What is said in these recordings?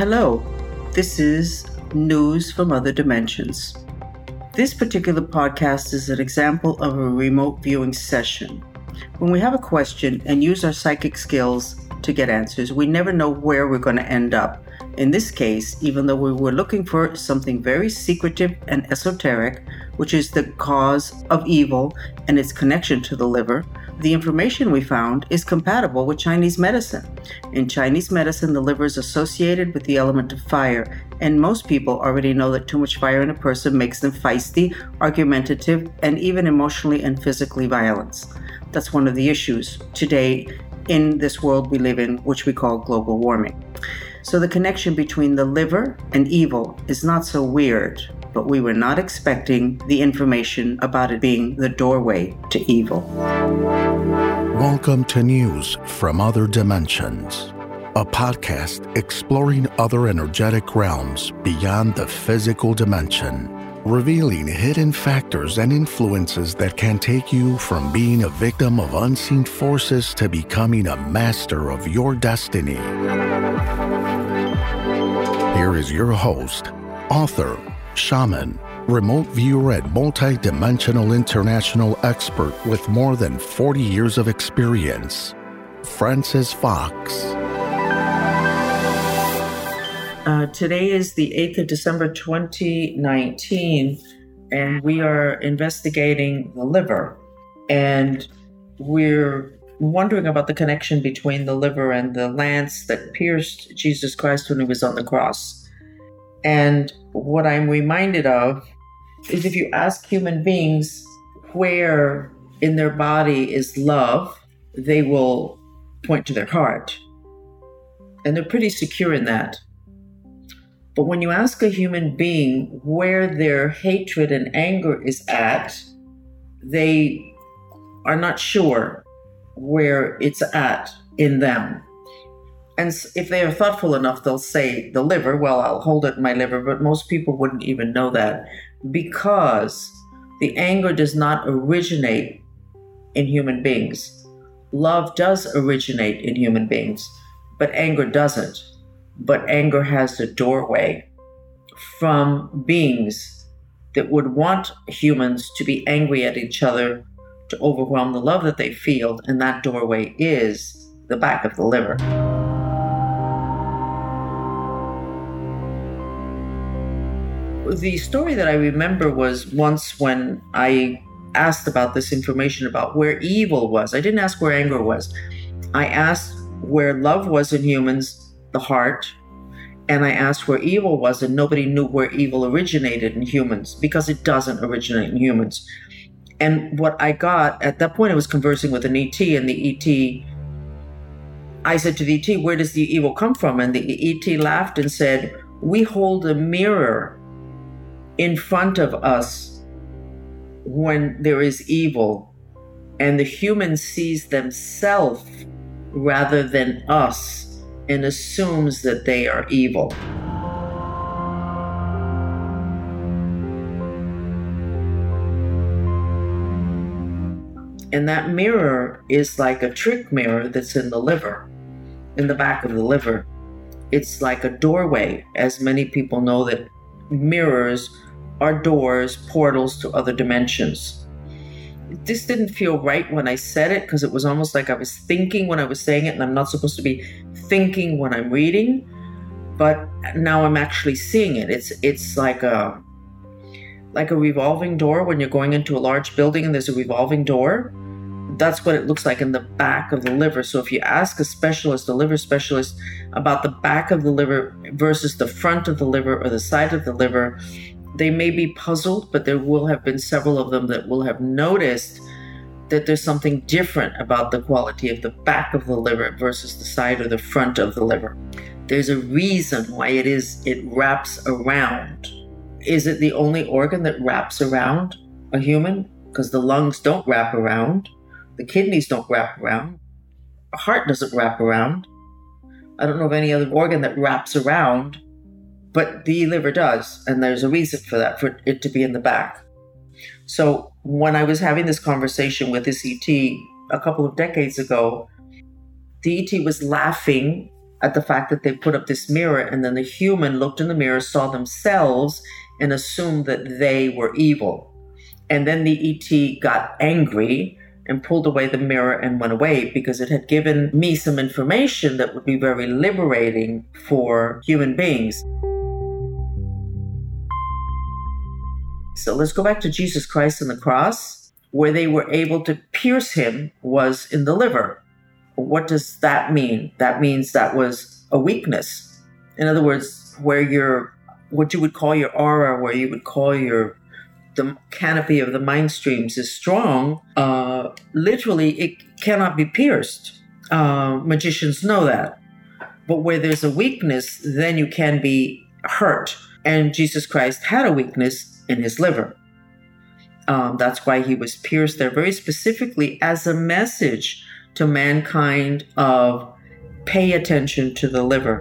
Hello, this is News from Other Dimensions. This particular podcast is an example of a remote viewing session. When we have a question and use our psychic skills to get answers, we never know where we're going to end up. In this case, even though we were looking for something very secretive and esoteric, which is the cause of evil and its connection to the liver, the information we found is compatible with Chinese medicine. In Chinese medicine, the liver is associated with the element of fire, and most people already know that too much fire in a person makes them feisty, argumentative, and even emotionally and physically violent. That's one of the issues today in this world we live in, which we call global warming. So the connection between the liver and evil is not so weird, but we were not expecting the information about it being the doorway to evil. Welcome to News from Other Dimensions, a podcast exploring other energetic realms beyond the physical dimension, revealing hidden factors and influences that can take you from being a victim of unseen forces to becoming a master of your destiny. Here is your host, author, shaman, remote viewer, and multi-dimensional international expert with more than 40 years of experience, Francis Fox. Uh, today is the 8th of December 2019, and we are investigating the liver. And we're wondering about the connection between the liver and the lance that pierced Jesus Christ when he was on the cross. And what I'm reminded of is if you ask human beings where in their body is love, they will point to their heart. And they're pretty secure in that. But when you ask a human being where their hatred and anger is at, they are not sure where it's at in them. And if they are thoughtful enough, they'll say the liver. Well, I'll hold it in my liver, but most people wouldn't even know that because the anger does not originate in human beings. Love does originate in human beings, but anger doesn't. But anger has the doorway from beings that would want humans to be angry at each other to overwhelm the love that they feel, and that doorway is the back of the liver. The story that I remember was once when I asked about this information about where evil was. I didn't ask where anger was. I asked where love was in humans, the heart, and I asked where evil was, and nobody knew where evil originated in humans because it doesn't originate in humans. And what I got at that point, I was conversing with an ET, and the ET, I said to the ET, Where does the evil come from? And the ET laughed and said, We hold a mirror in front of us when there is evil, and the human sees themselves rather than us and assumes that they are evil. And that mirror is like a trick mirror that's in the liver, in the back of the liver. It's like a doorway, as many people know that mirrors are doors, portals to other dimensions. This didn't feel right when I said it because it was almost like I was thinking when I was saying it, and I'm not supposed to be thinking when I'm reading. But now I'm actually seeing it. It's it's like a like a revolving door when you're going into a large building and there's a revolving door that's what it looks like in the back of the liver. So if you ask a specialist, a liver specialist, about the back of the liver versus the front of the liver or the side of the liver, they may be puzzled, but there will have been several of them that will have noticed that there's something different about the quality of the back of the liver versus the side or the front of the liver. There's a reason why it is it wraps around. Is it the only organ that wraps around a human? Because the lungs don't wrap around. The kidneys don't wrap around. The heart doesn't wrap around. I don't know of any other organ that wraps around, but the liver does. And there's a reason for that, for it to be in the back. So when I was having this conversation with this ET a couple of decades ago, the ET was laughing at the fact that they put up this mirror and then the human looked in the mirror, saw themselves, and assumed that they were evil. And then the ET got angry and pulled away the mirror and went away because it had given me some information that would be very liberating for human beings. So let's go back to Jesus Christ and the cross. Where they were able to pierce him was in the liver. What does that mean? That means that was a weakness. In other words, where your what you would call your aura, where you would call your the canopy of the mind streams is strong, uh, literally it cannot be pierced. Uh, magicians know that. But where there's a weakness, then you can be hurt. And Jesus Christ had a weakness in his liver. Um, that's why he was pierced there very specifically as a message to mankind of pay attention to the liver.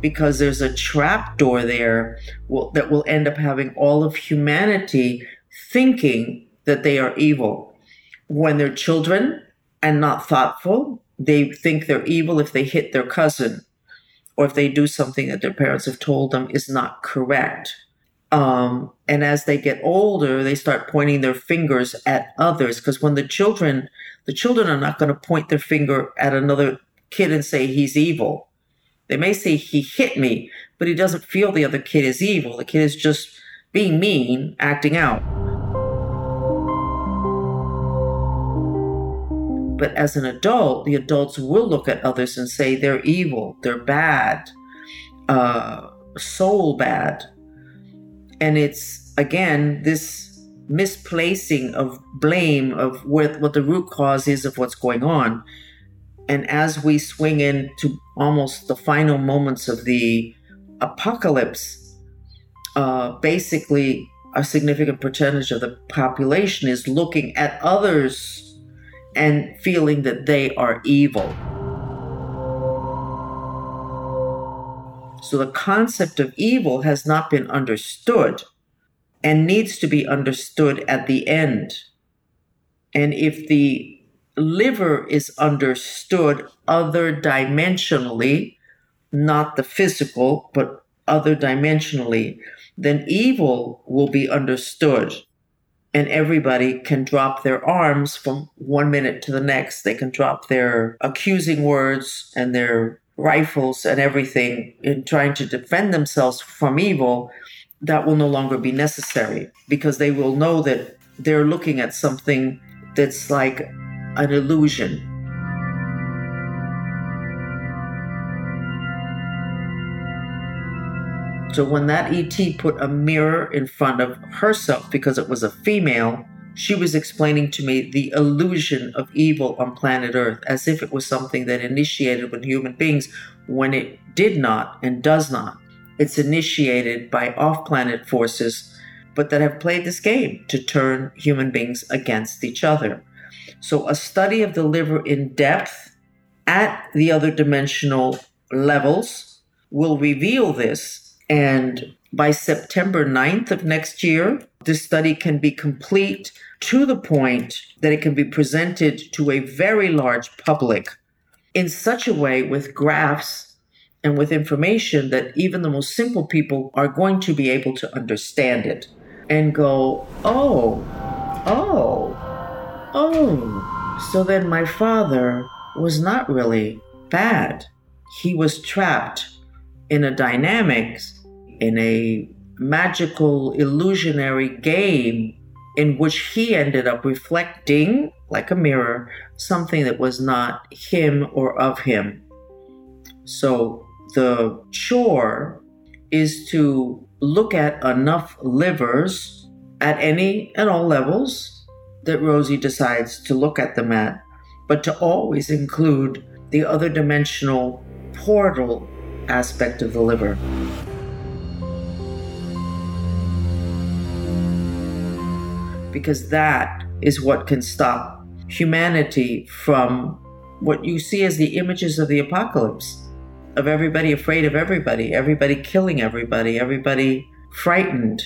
Because there's a trap door there will, that will end up having all of humanity thinking that they are evil. When they're children and not thoughtful, they think they're evil if they hit their cousin or if they do something that their parents have told them is not correct. Um, and as they get older, they start pointing their fingers at others because when the children, the children are not going to point their finger at another kid and say he's evil. They may say he hit me, but he doesn't feel the other kid is evil. The kid is just being mean, acting out. But as an adult, the adults will look at others and say they're evil, they're bad, uh, soul bad. And it's, again, this misplacing of blame of what, what the root cause is of what's going on. And as we swing into almost the final moments of the apocalypse, uh, basically a significant percentage of the population is looking at others and feeling that they are evil. So the concept of evil has not been understood and needs to be understood at the end. And if the liver is understood other dimensionally, not the physical, but other dimensionally, then evil will be understood and everybody can drop their arms from one minute to the next. They can drop their accusing words and their rifles and everything in trying to defend themselves from evil. That will no longer be necessary because they will know that they're looking at something that's like an illusion. So when that ET put a mirror in front of herself because it was a female, she was explaining to me the illusion of evil on planet Earth as if it was something that initiated with human beings when it did not and does not. It's initiated by off planet forces, but that have played this game to turn human beings against each other. So, a study of the liver in depth at the other dimensional levels will reveal this and by September 9th of next year, this study can be complete to the point that it can be presented to a very large public in such a way with graphs and with information that even the most simple people are going to be able to understand it and go, oh, oh, oh. So then my father was not really bad. He was trapped in a dynamics in a magical, illusionary game in which he ended up reflecting, like a mirror, something that was not him or of him. So the chore is to look at enough livers at any and all levels that Rosie decides to look at them at, but to always include the other dimensional portal aspect of the liver. Because that is what can stop humanity from what you see as the images of the apocalypse of everybody afraid of everybody, everybody killing everybody, everybody frightened.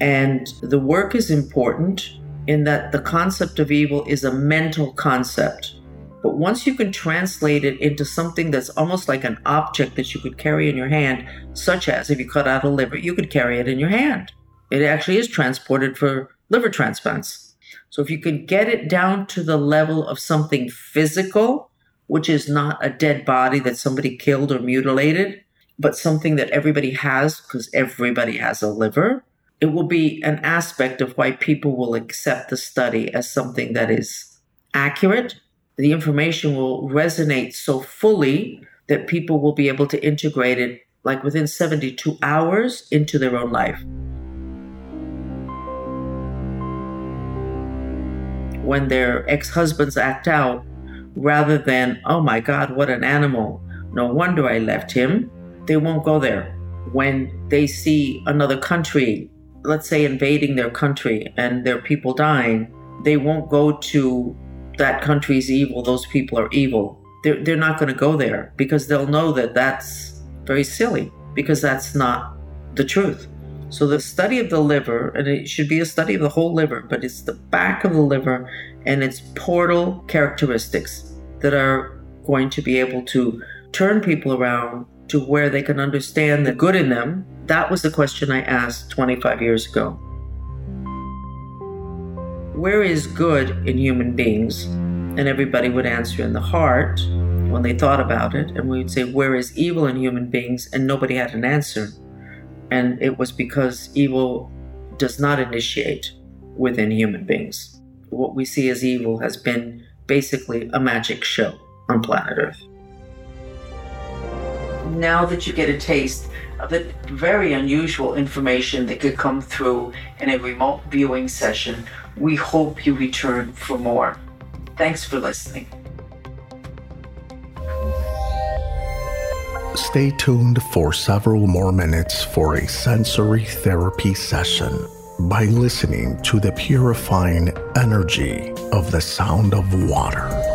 And the work is important, in that the concept of evil is a mental concept. But once you can translate it into something that's almost like an object that you could carry in your hand, such as if you cut out a liver, you could carry it in your hand. It actually is transported for liver transplants. So if you can get it down to the level of something physical, which is not a dead body that somebody killed or mutilated, but something that everybody has because everybody has a liver, it will be an aspect of why people will accept the study as something that is accurate. The information will resonate so fully that people will be able to integrate it like within 72 hours into their own life. When their ex husbands act out, rather than, oh my God, what an animal, no wonder I left him, they won't go there. When they see another country let's say, invading their country and their people dying, they won't go to that country's evil, those people are evil. They're, they're not going to go there because they'll know that that's very silly because that's not the truth. So, the study of the liver, and it should be a study of the whole liver, but it's the back of the liver and its portal characteristics that are going to be able to turn people around to where they can understand the good in them that was the question I asked 25 years ago. Where is good in human beings? And everybody would answer in the heart when they thought about it. And we would say, Where is evil in human beings? And nobody had an answer. And it was because evil does not initiate within human beings. What we see as evil has been basically a magic show on planet Earth. Now that you get a taste of the very unusual information that could come through in a remote viewing session. We hope you return for more. Thanks for listening. Stay tuned for several more minutes for a sensory therapy session by listening to the purifying energy of the sound of water.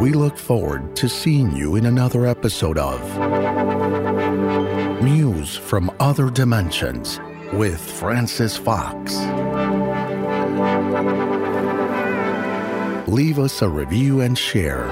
We look forward to seeing you in another episode of News from Other Dimensions with Francis Fox. Leave us a review and share